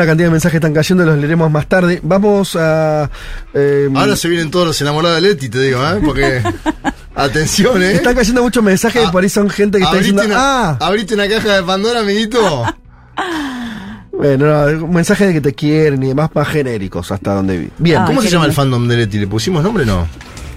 Una cantidad de mensajes están cayendo, los leeremos más tarde. Vamos a. eh, Ahora se vienen todos los enamorados de Leti, te digo, ¿eh? Porque. atención, ¿eh? están cayendo muchos mensajes y por ahí son gente que está diciendo. una, ¡Ah! abriste una caja de Pandora, amiguito. Bueno, no, un mensaje de que te quieren y demás más genéricos hasta donde vi. Bien, Ah, ¿Cómo se llama el fandom de Leti? ¿Le pusimos nombre o no?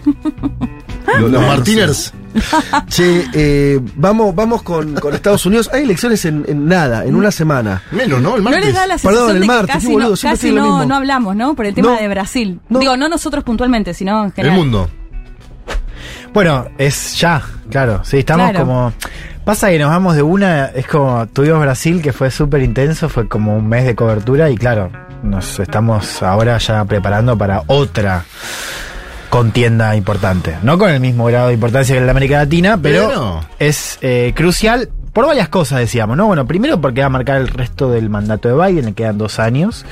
los los Martiners. Che, eh, vamos, vamos con, con Estados Unidos. Hay elecciones en, en nada, en una semana. Menos, ¿no? El No martes. les da la Perdón, sensación el de martes, que casi, qué boludo, no, casi no, no hablamos, ¿no? Por el tema No. de Brasil. No. Digo, no nosotros puntualmente, sino en El general. mundo. Bueno, es ya, claro. Sí, estamos Claro. como. Pasa que nos vamos de una, es como tuvimos Brasil que fue súper intenso, fue como un mes de cobertura y claro, nos estamos ahora ya preparando para otra contienda importante. No con el mismo grado de importancia que en la América Latina, pero, Pero- es eh, crucial por varias cosas, decíamos, ¿no? Bueno, primero porque va a marcar el resto del mandato de Biden, le quedan dos años.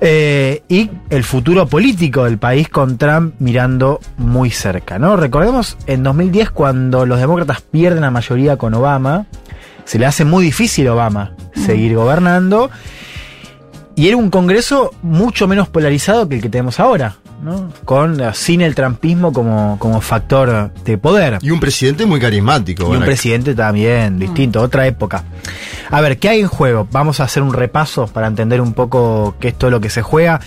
Eh, y el futuro político del país con Trump mirando muy cerca, ¿no? Recordemos en 2010 cuando los demócratas pierden la mayoría con Obama, se le hace muy difícil a Obama seguir gobernando y era un Congreso mucho menos polarizado que el que tenemos ahora, ¿no? Con eh, sin el trumpismo como, como factor de poder. Y un presidente muy carismático. Y un presidente también, distinto, otra época. A ver, ¿qué hay en juego? Vamos a hacer un repaso para entender un poco qué es todo lo que se juega.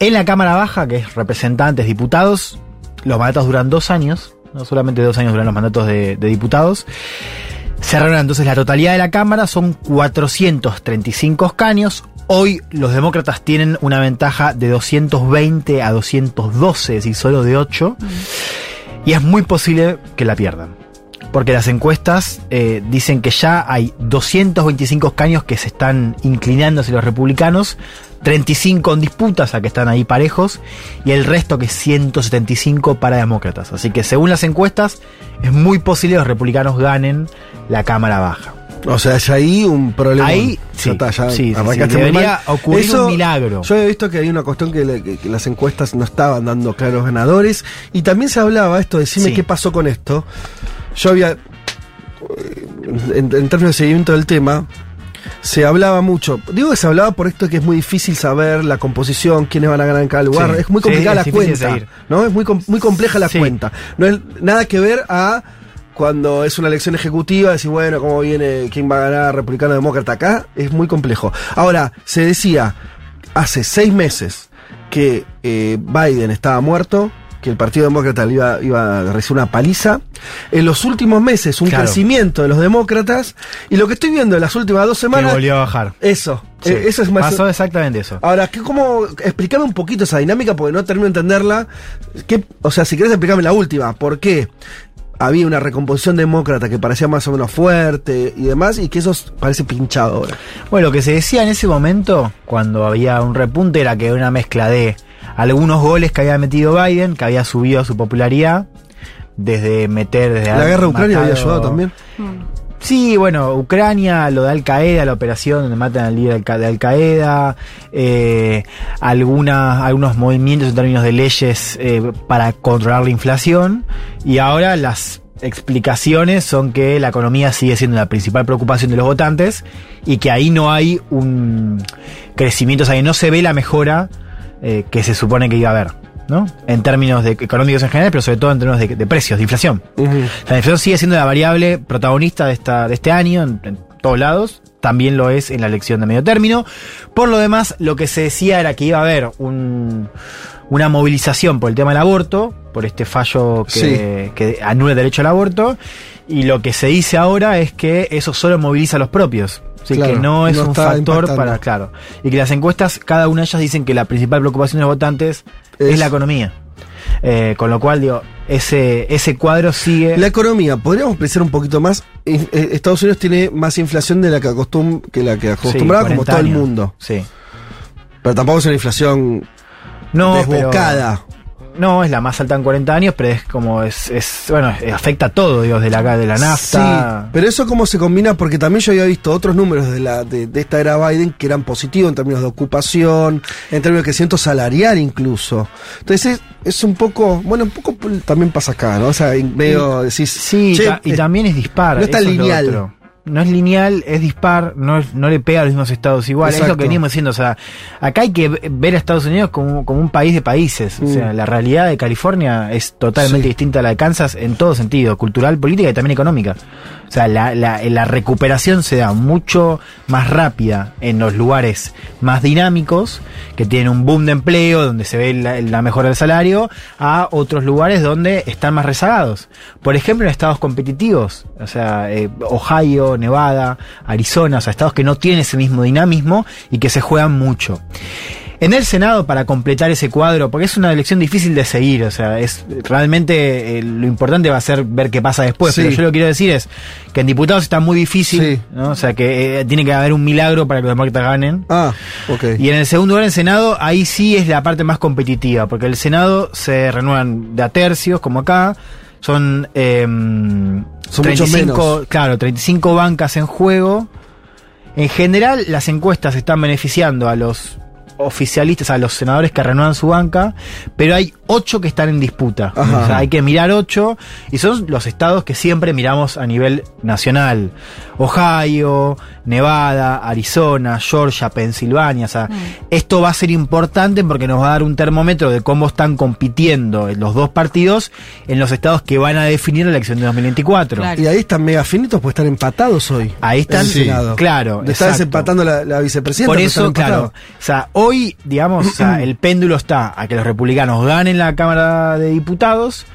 En la Cámara Baja, que es representantes, diputados, los mandatos duran dos años, no solamente dos años duran los mandatos de, de diputados. Se reúne entonces la totalidad de la Cámara, son 435 escaños. Hoy los demócratas tienen una ventaja de 220 a 212, es decir, solo de 8. Y es muy posible que la pierdan. Porque las encuestas eh, dicen que ya hay 225 escaños que se están inclinando hacia los republicanos, 35 en disputas, a que están ahí parejos, y el resto que es 175 para demócratas. Así que según las encuestas, es muy posible que los republicanos ganen la Cámara Baja. O sea, ya ahí un problema. Ahí, sí, está, ya sí, debería ocurrir un milagro. Yo he visto que hay una cuestión que, le- que- que las encuestas no estaban dando claros ganadores. Y también se hablaba esto, decime qué pasó con esto. Yo había. En, en términos de seguimiento del tema, se hablaba mucho. Digo que se hablaba por esto que es muy difícil saber la composición, quiénes van a ganar en cada lugar. Sí. Es muy Sí, complicada es la cuenta. ¿no? Es muy, com- muy compleja la Sí. cuenta. No es nada que ver a cuando es una elección ejecutiva, decir, bueno, cómo viene, quién va a ganar, republicano o demócrata. Acá es muy complejo. Ahora, se decía hace seis meses que eh, Biden estaba muerto, que el Partido Demócrata iba, iba a recibir una paliza. En los últimos meses, un Claro. crecimiento de los demócratas. Y lo que estoy viendo en las últimas dos Que semanas. volvió a bajar. Eso. Sí. eh, eso es más. Pasó exactamente eso. Ahora, ¿qué, ¿cómo explicarme un poquito esa dinámica? Porque no termino de entenderla. ¿Qué- o sea, si querés explicarme la última, ¿por qué había una recomposición demócrata que parecía más o menos fuerte y demás, y que eso parece pinchado ahora? Bueno, lo que se decía en ese momento, cuando había un repunte, era que era una mezcla de algunos goles que había metido Biden, que había subido su popularidad, desde meter... Desde La guerra de Ucrania había ayudado también. Sí, bueno, Ucrania, lo de Al Qaeda, la operación donde matan al líder de Al Qaeda, eh, alguna, algunos movimientos en términos de leyes eh, para controlar la inflación. Y ahora las explicaciones son que la economía sigue siendo la principal preocupación de los votantes y que ahí no hay un crecimiento, o sea, que no se ve la mejora eh, que se supone que iba a haber, ¿no? En términos de económicos en general, pero sobre todo en términos de- de precios, de inflación. La inflación sigue siendo la variable protagonista de, esta, de este año en, en todos lados. También lo es en la elección de medio término. Por lo demás, lo que se decía era que iba a haber un- una movilización por el tema del aborto, por este fallo que, que anula el derecho al aborto. Y lo que se dice ahora es que eso solo moviliza a los propios. Así Claro, que no es no un factor impactando. para, claro. Y que las encuestas, cada una de ellas dicen que la principal preocupación de los votantes es, Es- la economía. Eh, con lo cual, digo, ese, ese cuadro sigue. La economía, podríamos pensar un poquito más. Eh, Estados Unidos tiene más inflación de la que, acostum que la que acostumbraba, Sí, como 40 todo el mundo. Sí. Pero tampoco es una inflación No, desbocada. pero- no, es la más alta en 40 años, pero es como es, es bueno, afecta a todo, digo, de la de la nafta. Sí, pero eso cómo se combina, porque también yo había visto otros números de, la, de, de esta era Biden que eran positivos en términos de ocupación, en términos de crecimiento salarial incluso. Entonces es, es un poco, bueno, un poco también pasa acá, ¿no? O sea, medio decís, Sí, "Che, ta- y también es dispar. no está lineal". No es lineal, es dispar, no, es- no le pega a los mismos estados igual. Es lo que venimos diciendo. O sea, acá hay que ver a Estados Unidos como, como un país de países. O Mm. sea, la realidad de California es totalmente Sí. distinta a la de Kansas en todo sentido, cultural, política y también económica. O sea, la, la, la recuperación se da mucho más rápida en los lugares más dinámicos, que tienen un boom de empleo, donde se ve la, mejora del salario, a otros lugares donde están más rezagados. Por ejemplo, en estados competitivos, o sea, eh, Ohio, Nevada, Arizona, o sea, estados que no tienen ese mismo dinamismo y que se juegan mucho. En el Senado, para completar ese cuadro, porque es una elección difícil de seguir, o sea, es realmente eh, lo importante va a ser ver qué pasa después. Sí. Pero yo lo que quiero decir es que en diputados está muy difícil, Sí. ¿no? o sea, que eh, tiene que haber un milagro para que los demócratas ganen. Ah, ok. Y en el segundo lugar, en Senado, ahí sí es la parte más competitiva, porque el Senado se renuevan de a tercios, como acá. Son, eh, Son muchos menos. claro, 35 bancas en juego. En general, las encuestas están beneficiando a los oficialistas, a los senadores que renuevan su banca, pero hay ocho que están en disputa. O sea, hay que mirar ocho, y son los estados que siempre miramos a nivel nacional. Ohio, Nevada, Arizona, Georgia, Pensilvania. O sea, esto va a ser importante porque nos va a dar un termómetro de cómo están compitiendo los dos partidos en los estados que van a definir la elección de 2024. Claro. Y ahí están mega finitos, pues están empatados hoy. Ahí están, Senado. claro. Está exacto. desempatando la, la vicepresidenta. Por pero eso, están claro, o sea, hoy, digamos, o sea, el péndulo está a que los republicanos ganen la Cámara de Diputados.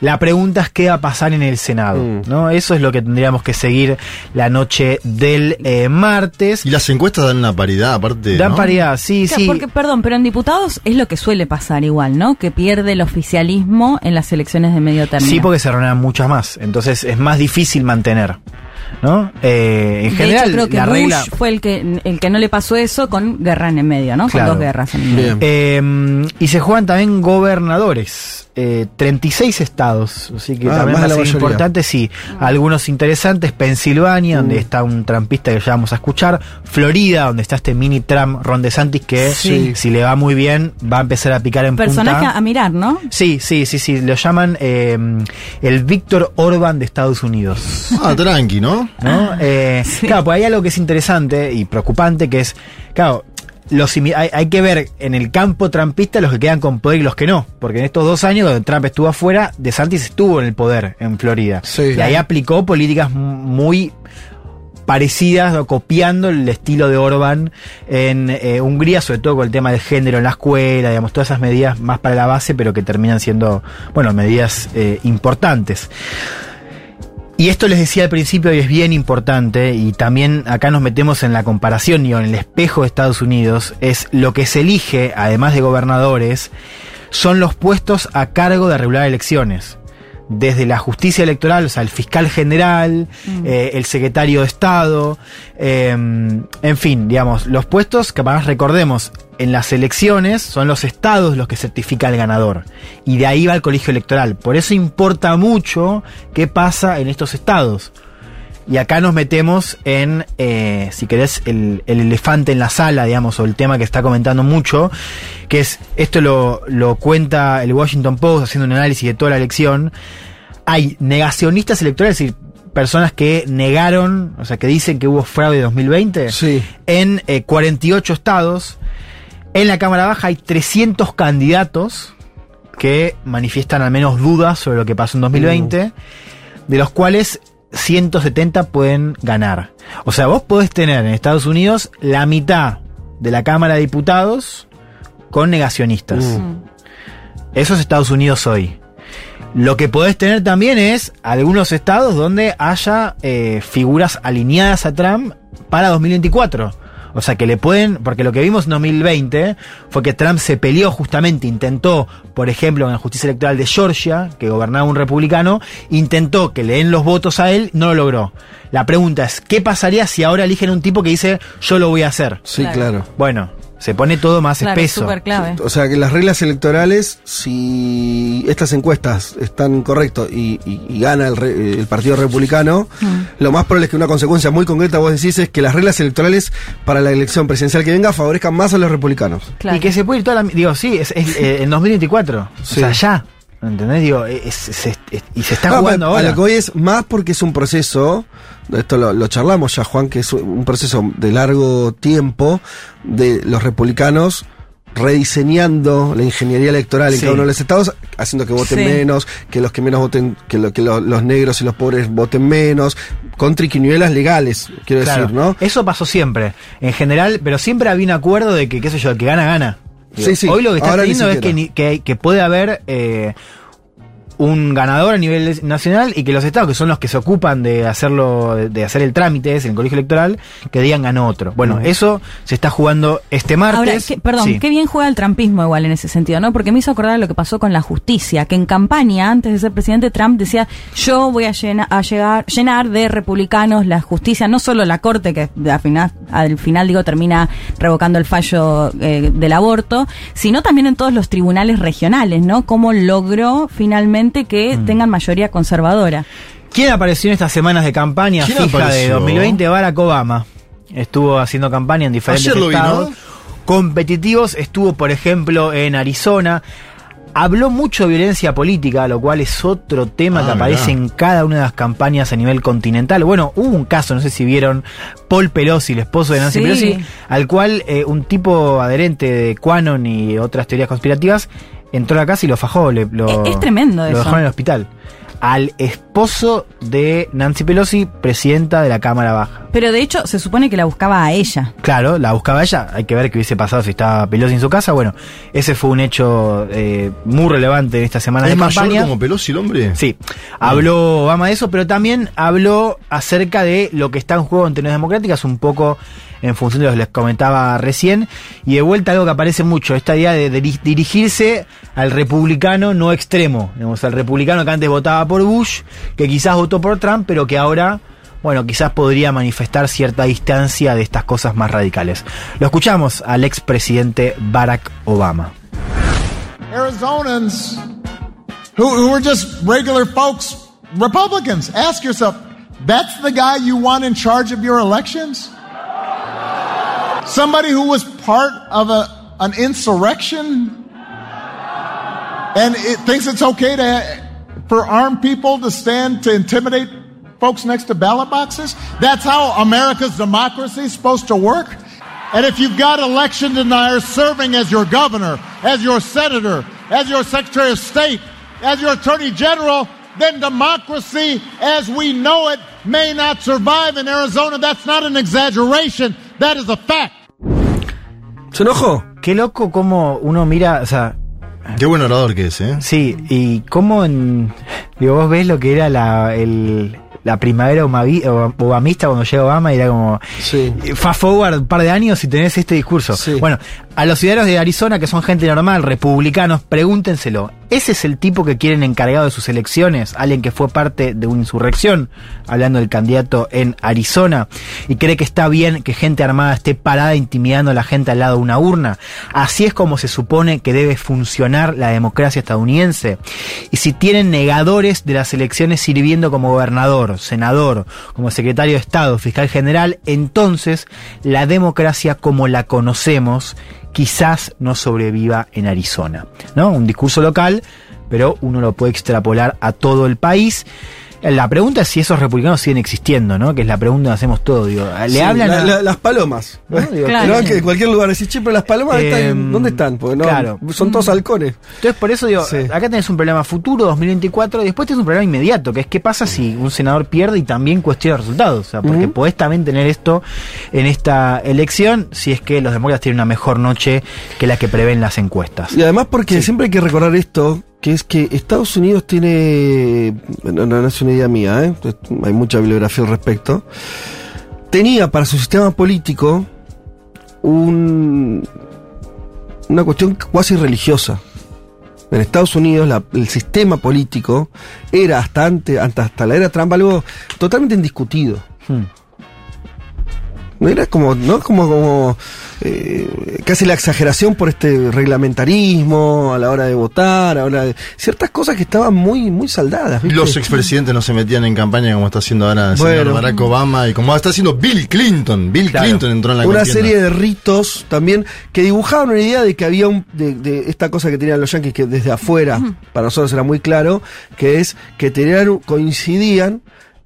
La pregunta es qué va a pasar en el Senado, Mm. ¿no? Eso es lo que tendríamos que seguir la noche del eh, martes. Y las encuestas dan una paridad, aparte. Dan ¿no? paridad, sí, Claro, sí. Porque, perdón, pero en diputados es lo que suele pasar igual, ¿no? Que pierde el oficialismo en las elecciones de medio término. Sí, porque se reúnen muchas más. Entonces es más difícil mantener. ¿No? Eh, en de general, hecho, creo que la Bush regla. fue el que, el que no le pasó eso con guerra en el medio, ¿no? Claro. Con dos guerras en el medio. Eh, y se juegan también gobernadores. Eh, 36 estados, así que Ah, también más va a importante, sí. Algunos interesantes, Pensilvania, donde está un trampista que ya vamos a escuchar, Florida, donde está este mini Trump Ron DeSantis que Sí. si le va muy bien va a empezar a picar en Personaje punta. a mirar, ¿no? Sí, sí, sí, sí, lo llaman eh, el Víctor Orban de Estados Unidos. Ah, tranqui, ¿no? ¿No? Eh, Claro, pues hay algo que es interesante y preocupante, que es, claro, los hay, hay que ver en el campo trampista los que quedan con poder y los que no, porque en estos dos años donde Trump estuvo afuera, DeSantis estuvo en el poder en Florida. Sí. y ahí aplicó políticas muy parecidas copiando el estilo de Orban en eh, Hungría, sobre todo con el tema del género en la escuela, digamos, todas esas medidas más para la base, pero que terminan siendo, bueno, medidas eh, importantes. Y esto les decía al principio y es bien importante, y también acá nos metemos en la comparación y en el espejo de Estados Unidos, es lo que se elige, además de gobernadores, son los puestos a cargo de regular elecciones. Desde la justicia electoral, o sea, el fiscal general, eh, el secretario de Estado, eh, en fin, digamos, los puestos que además recordemos, en las elecciones son los estados los que certifican al ganador. Y de ahí va el colegio electoral. Por eso importa mucho qué pasa en estos estados. Y acá nos metemos en, eh, si querés, el, el elefante en la sala, digamos, o el tema que está comentando mucho, que es, esto lo, lo cuenta el Washington Post haciendo un análisis de toda la elección. Hay negacionistas electorales, es decir, personas que negaron, o sea, que dicen que hubo fraude en 2020, Sí. en eh, 48 estados. En la Cámara Baja hay 300 candidatos que manifiestan al menos dudas sobre lo que pasó en 2020, de los cuales 170 pueden ganar. O sea, vos podés tener en Estados Unidos la mitad de la Cámara de Diputados con negacionistas. Mm. Eso es Estados Unidos hoy. Lo que podés tener también es algunos estados donde haya eh, figuras alineadas a Trump para 2024. O sea que le pueden, porque lo que vimos en 2020 fue que Trump se peleó justamente, intentó, por ejemplo, en la justicia electoral de Georgia, que gobernaba un republicano, intentó que le den los votos a él, no lo logró. La pregunta es, ¿qué pasaría si ahora eligen un tipo que dice, yo lo voy a hacer? Sí, Claro. claro. Bueno, se pone todo más Claro, espeso. súper clave. O sea que las reglas electorales, si estas encuestas están correctas y, y- y gana el, re- el Partido Republicano, lo más probable es que una consecuencia muy concreta, vos decís, es que las reglas electorales para la elección presidencial que venga favorezcan más a los republicanos. Claro. Y que se puede ir toda la... Digo, sí, es, es, eh, en 2024. Sí. O sea, ya. ¿Entendés? Digo, es- es- es- es- y se está No, jugando pero a ahora. lo que voy es más porque es un proceso, esto lo, lo charlamos ya, Juan, que es un proceso de largo tiempo de los republicanos rediseñando la ingeniería electoral en Sí. cada uno de los estados, haciendo que voten Sí. menos, que los que menos voten, que, lo- que lo- los negros y los pobres voten menos, con triquiñuelas legales, quiero Claro, decir, ¿no? Eso pasó siempre, en general, pero siempre había un acuerdo de que, qué sé yo, el que gana, gana. Sí, sí, Hoy lo que está teniendo es que, que, que puede haber eh, un ganador a nivel nacional y que los estados, que son los que se ocupan de hacerlo, de, hacer el trámite es en el colegio electoral, que digan ganó otro. Bueno, eso se está jugando este martes. Ahora, que- perdón, Sí. qué bien juega el trampismo igual en ese sentido, ¿no? Porque me hizo acordar lo que pasó con la justicia, que en campaña, antes de ser presidente, Trump decía, yo voy a, llena- a llegar, llenar de republicanos la justicia, no solo la corte, que al final, al final digo, termina revocando el fallo eh, del aborto, sino también en todos los tribunales regionales, ¿no? Cómo logró finalmente que Mm. tengan mayoría conservadora. ¿Quién apareció en estas semanas de campaña ¿Quién fija de apareció? 2020? Barack Obama. Estuvo haciendo campaña en diferentes Ayer lo vi, estados ¿no? competitivos. Estuvo, por ejemplo, en Arizona. Habló mucho de violencia política, lo cual es otro tema Ah, que aparece mirá. en cada una de las campañas a nivel continental. Bueno, hubo un caso, no sé si vieron, Paul Pelosi, el esposo de Nancy Sí. Pelosi, al cual eh, un tipo adherente de Quanon y otras teorías conspirativas entró a la casa y lo fajó. le- lo, Es- es tremendo Lo eso. dejó en el hospital. Al esposo de Nancy Pelosi, presidenta de la Cámara Baja. Pero de hecho, se supone que la buscaba a ella. Claro, la buscaba ella. Hay que ver qué hubiese pasado si estaba Pelosi en su casa. Bueno, ese fue un hecho eh, muy relevante en esta semana ¿Es de mayor campaña. como Pelosi el hombre? Sí, habló Obama de eso, pero también habló acerca de lo que está en juego en términos democráticas, un poco en función de lo que les comentaba recién, y de vuelta algo que aparece mucho, esta idea de, diri- dirigirse al republicano no extremo, digamos, al republicano que antes votaba por Bush, que quizás votó por Trump, pero que ahora, bueno, quizás podría manifestar cierta distancia de estas cosas más radicales. Lo escuchamos al expresidente Barack Obama. Arizonans who, who just regular folks, Republicans. Ask yourself, that's the guy you want in charge of your elections? Somebody who was part of a, an insurrection and it thinks it's okay to, for armed people to stand to intimidate folks next to ballot boxes? That's how America's democracy is supposed to work? And if you've got election deniers serving as your governor, as your senator, as your secretary of state, as your attorney general, then democracy as we know it may not survive in Arizona. That's not an exaggeration. That is a fact. ¿Se enojó? Qué loco como uno mira, o sea, Qué buen orador que es, ¿eh? Sí, y cómo en. Digo, vos ves lo que era la, el, la primavera obamista cuando llega Obama era como. Sí. Fast forward un par de años y tenés este discurso. Sí. Bueno, a los ciudadanos de Arizona, que son gente normal, republicanos, pregúntenselo. ¿Ese es el tipo que quieren encargado de sus elecciones? Alguien que fue parte de una insurrección, hablando del candidato en Arizona, y cree que está bien que gente armada esté parada intimidando a la gente al lado de una urna. Así es como se supone que debe funcionar la democracia estadounidense. Y si tienen negadores de las elecciones sirviendo como gobernador, senador, como secretario de Estado, fiscal general, entonces la democracia como la conocemos quizás no sobreviva en Arizona. ¿No? Un discurso local, pero uno lo puede extrapolar a todo el país. La pregunta es si esos republicanos siguen existiendo, ¿no? Que es la pregunta que hacemos todos. Digo, le Sí, hablan la- a- la- las palomas. ¿no? Digo, Claro. Pero que en cualquier lugar decís, che, pero las palomas están, Em, ¿dónde están? Porque no, claro. son todos halcones. Entonces, por eso digo, Sí. acá tenés un problema futuro, 2024, y después tenés un problema inmediato, que es qué pasa si un senador pierde y también cuestiona resultados. O sea, porque Ujú. podés también tener esto en esta elección si es que los demócratas tienen una mejor noche que la que prevén las encuestas. Y además porque siempre hay que recordar esto, que es que Estados Unidos tiene, no, no es una idea mía, ¿eh? hay mucha bibliografía al respecto, tenía para su sistema político un, una cuestión cuasi religiosa. En Estados Unidos la- el sistema político era hasta, antes, hasta, hasta la era Trump algo totalmente indiscutido. Hmm. No era como, no como, como eh, casi la exageración por este reglamentarismo a la hora de votar, a la hora de, ciertas cosas que estaban muy, muy saldadas. ¿viste? Los expresidentes no se metían en campaña como está haciendo ahora el señor. Barack Obama y como está haciendo Bill Clinton. Bill Claro. Clinton entró en la una contienda. serie de ritos también que dibujaban una idea de que había un, de, de esta cosa que tenían los yanquis que desde afuera para nosotros era muy claro que es que tenían coincidían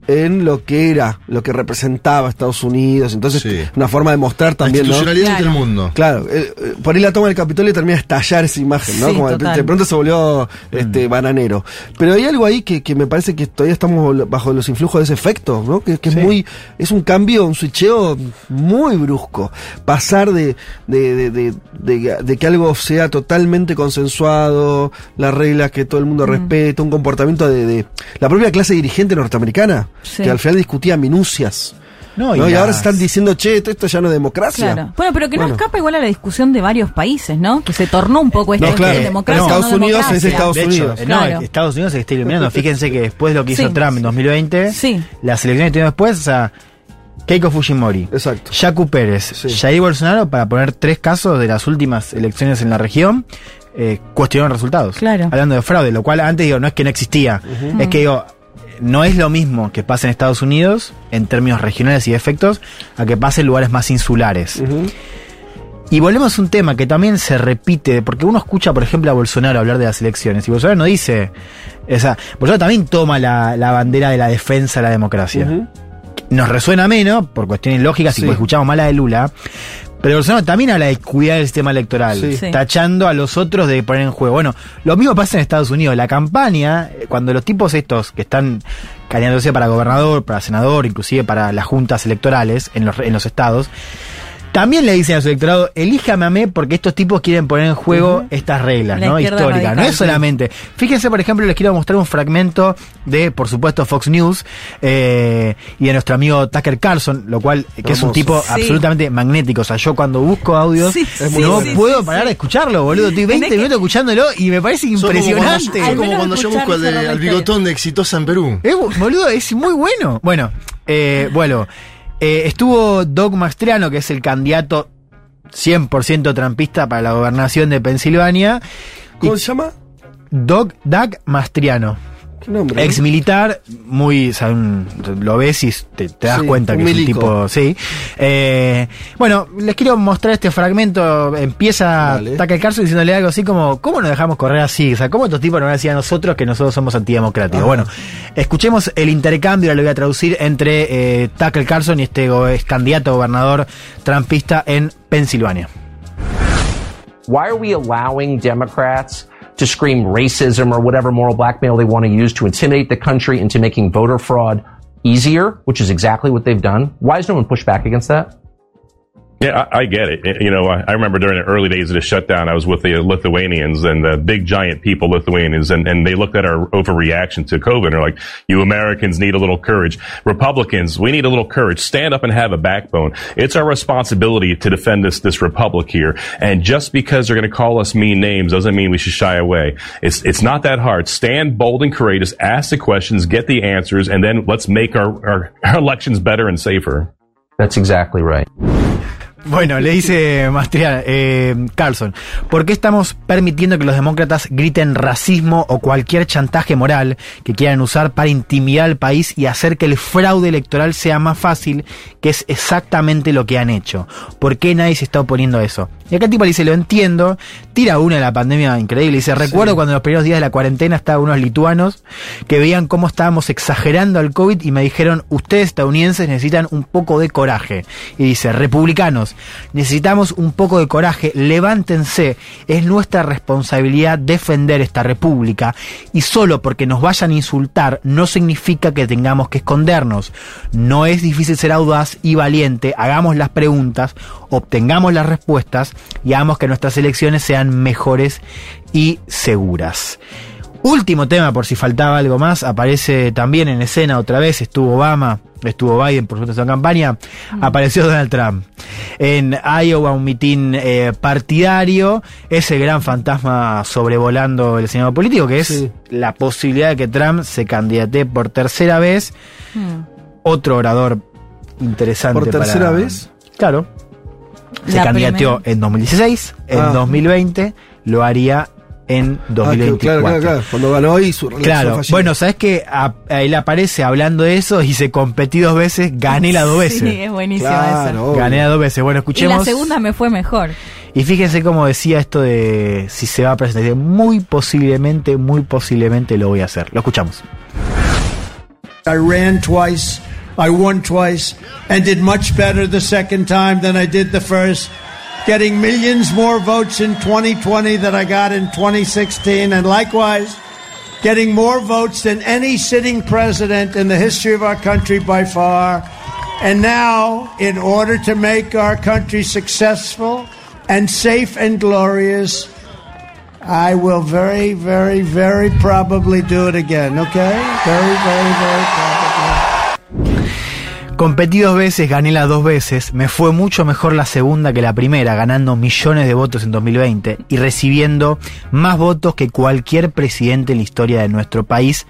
en lo que era lo que representaba Estados Unidos entonces Sí. una forma de mostrar La también ¿no? institucionalidad ante el Claro. mundo. Claro, eh, eh, por ahí la toma del Capitolio termina de estallar esa imagen, ¿no? Sí, Como de, total. de pronto se volvió este, bananero. Pero hay algo ahí que, que me parece que todavía estamos bajo los influjos de ese efecto, ¿no? Que, que Sí. es muy, es un cambio, un switcheo muy brusco. Pasar de, de, de, de, de- de que algo sea totalmente consensuado, las reglas que todo el mundo respeta, un comportamiento de, de la propia clase dirigente norteamericana, Sí. que al final discutía minucias. No, ¿no? Y, las- ahora se están diciendo, che, esto, esto ya no es democracia. Claro. Bueno, pero que no Bueno. escapa igual a la discusión de varios países, ¿no? Que se tornó un poco esto No, de claro. democracia No, Estados Unidos es. Estados hecho, Unidos. no, Claro. Estados Unidos se está iluminando. Fíjense que después de lo que hizo Sí. Trump en 2020, Sí. las elecciones que tuvieron después, o sea, Keiko Fujimori, Exacto. Yacu Pérez, Sí. Jair Bolsonaro, para poner tres casos de las últimas elecciones en la región, eh, cuestionaron resultados. Claro. Hablando de fraude, lo cual antes digo, no es que no existía, es que digo, no es lo mismo que pasa en Estados Unidos en términos regionales y de efectos a que pase en lugares más insulares. Y volvemos a un tema que también se repite, porque uno escucha, por ejemplo, a Bolsonaro hablar de las elecciones, y Bolsonaro no dice, o sea, Bolsonaro también toma la, la bandera de la defensa de la democracia. Nos resuena menos, por cuestiones lógicas, y porque escuchamos más la de Lula, pero Bolsonaro también habla de cuidar el sistema electoral, Sí. Sí. tachando a los otros de poner en juego. Bueno, lo mismo pasa en Estados Unidos. La campaña, eh, cuando los tipos estos que están candidatándose para gobernador, para senador, inclusive para las juntas electorales en los, en los estados, también le dicen a su electorado, elíjame a mí porque estos tipos quieren poner en juego estas reglas, La ¿no? Históricas. No es solamente. Fíjense, por ejemplo, les quiero mostrar un fragmento de, por supuesto, Fox News eh, y de nuestro amigo Tucker Carlson, lo cual, que es un tipo Sí. absolutamente magnético. O sea, yo cuando busco audios, Sí, no puedo sí, parar sí. de escucharlo, boludo. Estoy 20 que- minutos escuchándolo y me parece Son como cuando- impresionante. como cuando yo busco de- al historia. bigotón de Exitosa en Perú. Eh, boludo, es muy bueno. Bueno, eh, bueno, eh, estuvo Doug Mastriano, que es el candidato 100% trampista para la gobernación de Pensilvania. ¿Cómo Y se llama? Doug, Doug Mastriano. ¿Qué nombre? Ex militar, muy, o sea, un- lo ves y te, te das Sí, cuenta que es un tipo, sí. Eh, bueno, les quiero mostrar este fragmento. Empieza. Tucker Carlson diciéndole algo así como, ¿cómo nos dejamos correr así? O sea, ¿cómo estos tipos nos van a decir a nosotros que nosotros somos antidemocráticos? Ajá. Bueno, escuchemos el intercambio, ahora lo voy a traducir, entre eh, Tucker Carlson y este go- ex candidato a gobernador trumpista en Pensilvania. Why are we allowing Democrats to scream racism or whatever moral blackmail they want to use to intimidate the country into making voter fraud easier, which is exactly what they've done? Why has no one pushed back against that? Yeah, I, I get it. You know, I, I remember during the early days of the shutdown, I was with the Lithuanians and the big giant people, Lithuanians, and, and they looked at our overreaction to COVID and they're like, you Americans need a little courage. Republicans, we need a little courage. Stand up and have a backbone. It's our responsibility to defend this, this republic here. And just because they're going to call us mean names doesn't mean we should shy away. It's, it's not that hard. Stand bold and courageous, ask the questions, get the answers, and then let's make our, our, our elections better and safer. That's exactly right. Bueno, le dice Mastriano, eh, Carlson, ¿por qué estamos permitiendo que los demócratas griten racismo o cualquier chantaje moral que quieran usar para intimidar al país y hacer que el fraude electoral sea más fácil, que es exactamente lo que han hecho? ¿Por qué nadie se está oponiendo a eso? Y acá el tipo le dice, lo entiendo, tira una de la pandemia increíble, dice, recuerdo cuando en los primeros días de la cuarentena estaban unos lituanos que veían cómo estábamos exagerando al COVID y me dijeron, ustedes estadounidenses necesitan un poco de coraje. Y dice, republicanos, necesitamos un poco de coraje, levántense, es nuestra responsabilidad defender esta república. Y solo porque nos vayan a insultar no significa que tengamos que escondernos. No es difícil ser audaz y valiente, hagamos las preguntas, obtengamos las respuestas y hagamos que nuestras elecciones sean mejores y seguras. Último tema, por si faltaba algo más, aparece también en escena otra vez, estuvo Obama, estuvo Biden por supuesto en campaña, apareció Donald Trump. En Iowa, un mitin eh, partidario, ese gran fantasma sobrevolando el escenario político, que es Sí. la posibilidad de que Trump se candidate por tercera vez. Otro orador interesante. ¿Por tercera para- vez? Claro. Se La candidateó primera. en 2016, en Ah. 2020 lo haría en Ah, que- 2024. claro, claro, claro. Cuando ganó y su Claro, bueno, ¿sabes que Él aparece hablando de eso y dice competí dos veces, gané las dos veces. Sí, es Claro, esa. obvio. Gané las dos veces. Bueno, Y escuchemos. la segunda me fue mejor. Y fíjense cómo decía esto de si se va a presentar. Muy posiblemente, muy posiblemente lo voy a hacer. Lo escuchamos. I ran twice, I won twice, and did much better the second time than I did the first, getting millions more votes in 2020 than I got in 2016, and likewise, getting more votes than any sitting president in the history of our country by far. And now, in order to make our country successful and safe and glorious, I will very, very, very probably do it again, okay? Very, very, very probably. Competí dos veces, gané las dos veces. Me fue mucho mejor la segunda que la primera, ganando millones de votos en 2020 y recibiendo más votos que cualquier presidente en la historia de nuestro país.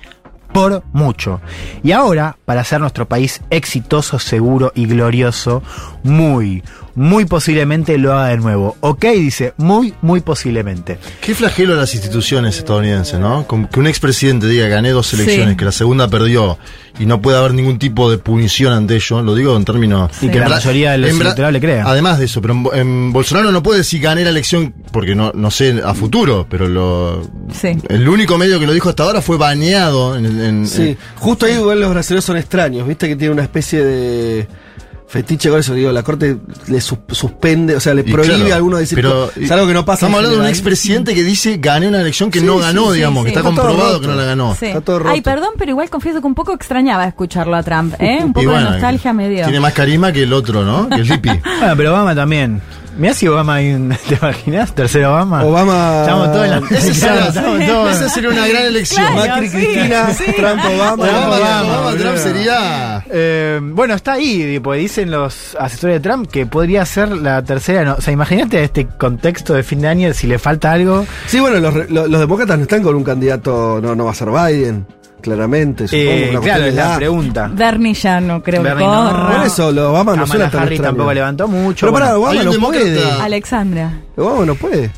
Por mucho. Y ahora, para hacer nuestro país exitoso, seguro y glorioso, muy, muy posiblemente lo haga de nuevo. Ok, dice, muy, muy posiblemente. Qué flagelo a las instituciones estadounidenses, ¿no? Como que un expresidente diga gané dos elecciones, Sí. que la segunda perdió y no puede haber ningún tipo de punición ante ello, lo digo en términos... Y que la mayoría de los electorales le crea. Además de eso, pero en, Bo- en Bolsonaro no puede decir gané la elección, porque no, no sé a futuro, pero lo, Sí. el único medio que lo dijo hasta ahora fue baneado en... en- Sí, en- justo ahí igual los brasileños son extraños, viste que tiene una especie de fetiche con eso, digo, la corte le sus- suspende, o sea, le y prohíbe claro, a alguno decir pero, es algo que no pasa. Estamos hablando de un expresidente que dice gané una elección que Sí, no ganó, sí, digamos, sí. que está comprobado que no la ganó. Sí. Está todo roto. Ay, perdón, pero igual confieso que un poco extrañaba escucharlo a Trump, ¿eh? Un poco bueno, de nostalgia me dio. Tiene más carisma que el otro, ¿no? Que el Lipi. Bueno, pero Obama también. Mirá si Obama hay un- ¿Te imaginas? Tercero Obama. Obama. Estamos todos en la. Esa sería, Estamos todos- esa sería una gran elección. Claro, Macri, sí, Cristina, sí. Trump, Obama. Obama, Obama. Trump sería. Eh, bueno, está ahí, porque dicen los asesores de Trump que podría ser la tercera. No, o sea, imagínate este contexto de fin de año, si le falta algo. Sí, bueno, los, los, los demócratas no están con un candidato, no, no va a ser Biden, claramente. Supongo, Eh, una claro, es la edad. pregunta. Bernie ya no creo que no. Por eso, los Obama no suena tan extraño. tampoco levantó mucho. Pero bueno. Obama no puede. Alexandra. Obama no puede.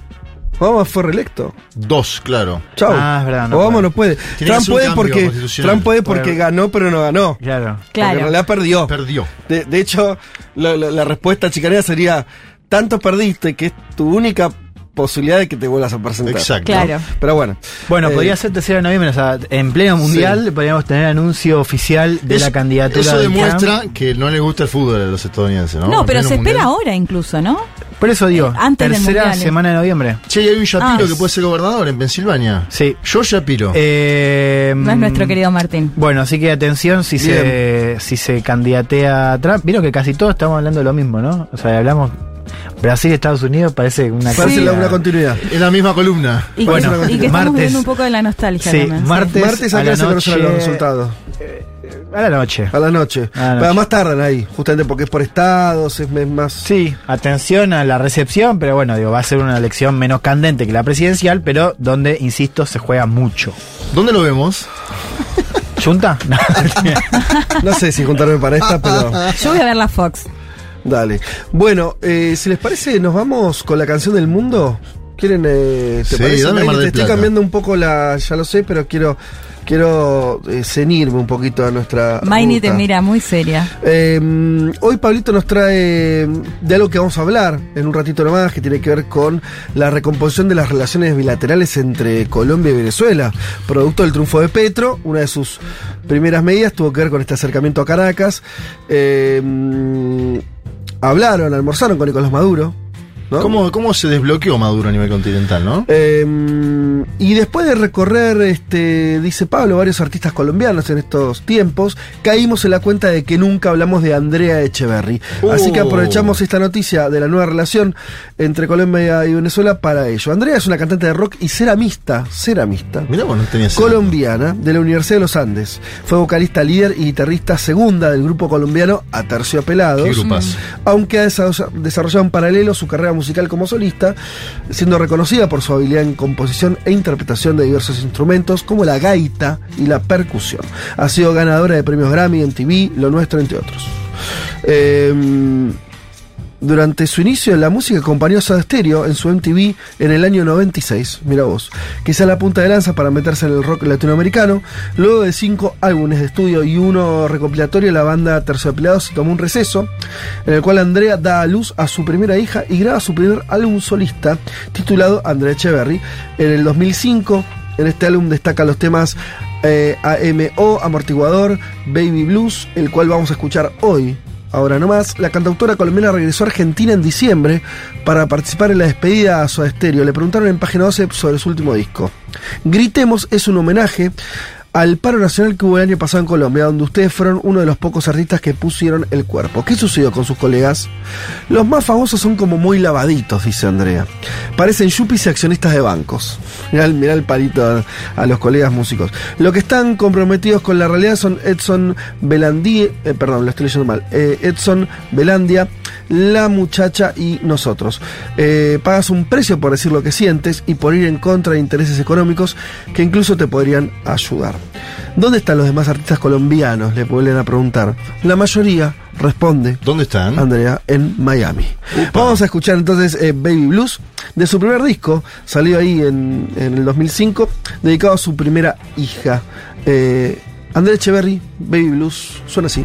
Obama fue reelecto. Dos, claro. Chau. Ah, es verdad, no Obama puede. no puede. Trump puede porque. Trump puede porque Puede. ganó, pero no ganó. Claro. Porque Claro. en realidad perdió. Perdió. De, de hecho, la, la- la respuesta chicanera sería: tanto perdiste que es tu única posibilidad de que te vuelvas a presentar. Exacto. Claro. Pero bueno. Bueno, Eh, podría ser tercero de noviembre, o sea, en pleno mundial podríamos tener anuncio oficial de la candidatura Eso de demuestra Trump. que no les gusta el fútbol a los estadounidenses, ¿no? No, pero se espera mundial. ahora incluso, ¿no? Por eso digo, Antes del tercera mundial, eh. semana de noviembre. Che, hay un Shapiro Ah, que puede ser gobernador en Pensilvania. Sí. Yo Shapiro. Eh, No es nuestro querido Martín. Bueno, así que atención si se, si se candidatea a Trump. Vieron que casi todos estamos hablando de lo mismo, ¿no? O sea, hablamos Brasil, Estados Unidos, parece una Parece Sí. la- una continuidad. En la misma columna. Y, Bueno, que, y que estamos martes. viendo un poco de la nostalgia Sí, también. martes. Martes a acá la se conocen noche- los resultados. A la noche. A la noche. A la noche. Pero además tardan ahí, justamente porque es por estados, es es más. Sí, atención a la recepción, pero bueno, digo, va a ser una elección menos candente que la presidencial, pero donde, insisto, se juega mucho. ¿Dónde lo vemos? ¿Chunta? No. No sé si juntarme para esta, pero. Yo voy a ver la Fox. Dale. Bueno, eh, si les parece, nos vamos con la canción del mundo. ¿Quieren? Eh, ¿Te Sí, parece? dame? Mar del Te estoy Plata. cambiando un poco la. Ya lo sé, pero quiero. Quiero eh, cenirme un poquito a nuestra. Maini te mira muy seria. Eh, hoy Pablito nos trae de algo que vamos a hablar en un ratito nomás, que tiene que ver con la recomposición de las relaciones bilaterales entre Colombia y Venezuela. Producto del triunfo de Petro, una de sus primeras medidas tuvo que ver con este acercamiento a Caracas. Eh, hablaron, almorzaron con Nicolás Maduro. ¿No? ¿Cómo, ¿Cómo se desbloqueó Maduro a nivel continental, no? Eh, y después de recorrer, este, dice Pablo, varios artistas colombianos en estos tiempos, caímos en la cuenta de que nunca hablamos de Andrea Echeverry. Así que aprovechamos esta noticia de la nueva relación entre Colombia y Venezuela para ello. Andrea es una cantante de rock y ceramista, ceramista. Mirá, vos no tenías Colombiana de la Universidad de los Andes. Fue vocalista líder y guitarrista segunda del grupo colombiano Aterciopelados. Aunque ha desa- desarrollado en paralelo su carrera musical como solista, siendo reconocida por su habilidad en composición e interpretación de diversos instrumentos como la gaita y la percusión. Ha sido ganadora de premios Grammy, MTV, Lo Nuestro, entre otros. Eh, Durante su inicio, la música acompañó a Soda Stereo en su MTV en el año 96, mira vos, quizá la punta de lanza para meterse en el rock latinoamericano. Luego de cinco álbumes de estudio y uno recopilatorio, la banda Terciopelados se tomó un receso, en el cual Andrea da a luz a su primera hija y graba su primer álbum solista, titulado Andrea Echeverry, en el 2005. En este álbum destaca los temas eh, AMO, Amortiguador, Baby Blues, el cual vamos a escuchar hoy. Ahora nomás, la cantautora colombiana regresó a Argentina en diciembre para participar en la despedida a Soda Stereo. Le preguntaron en página 12 sobre su último disco. Gritemos es un homenaje al paro nacional que hubo el año pasado en Colombia, donde ustedes fueron uno de los pocos artistas que pusieron el cuerpo. ¿Qué sucedió con sus colegas? Los más famosos son como muy lavaditos, dice Andrea. Parecen yuppies y accionistas de bancos. Mirá, el palito a, a, los colegas músicos. Lo que están comprometidos con la realidad son Edson Belandí, eh, perdón, lo estoy leyendo mal, eh, Edson Belandia, la muchacha y nosotros. Eh, pagas un precio por decir lo que sientes y por ir en contra de intereses económicos que incluso te podrían ayudar. ¿Dónde están los demás artistas colombianos? Le vuelven a preguntar. La mayoría responde. ¿Dónde están? Andrea, en Miami. Upa. Vamos a escuchar entonces eh, Baby Blues de su primer disco, salió ahí en, en el 2005, dedicado a su primera hija. Eh, Andrea Echeverry, Baby Blues, suena así.